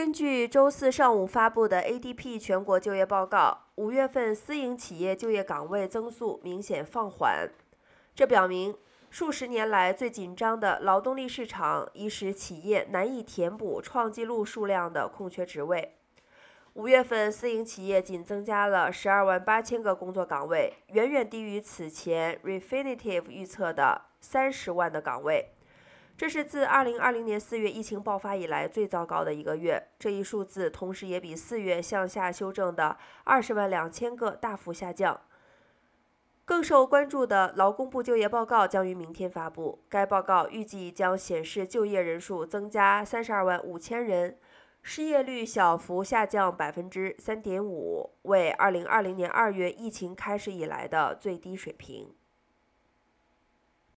根据周四上午发布的 ADP 全国就业报告，五月份私营企业就业岗位增速明显放缓。这表明，数十年来最紧张的劳动力市场已使企业难以填补创纪录数量的空缺职位。五月份私营企业仅增加了十二万八千个工作岗位，远远低于此前 Refinitiv 预测的三十万的岗位。这是自2020年4月疫情爆发以来最糟糕的一个月。这一数字同时也比4月向下修正的20万两千个大幅下降。更受关注的劳工部就业报告将于明天发布，该报告预计将显示就业人数增加32万五千人，失业率小幅下降百分之3.5，为2020年2月疫情开始以来的最低水平。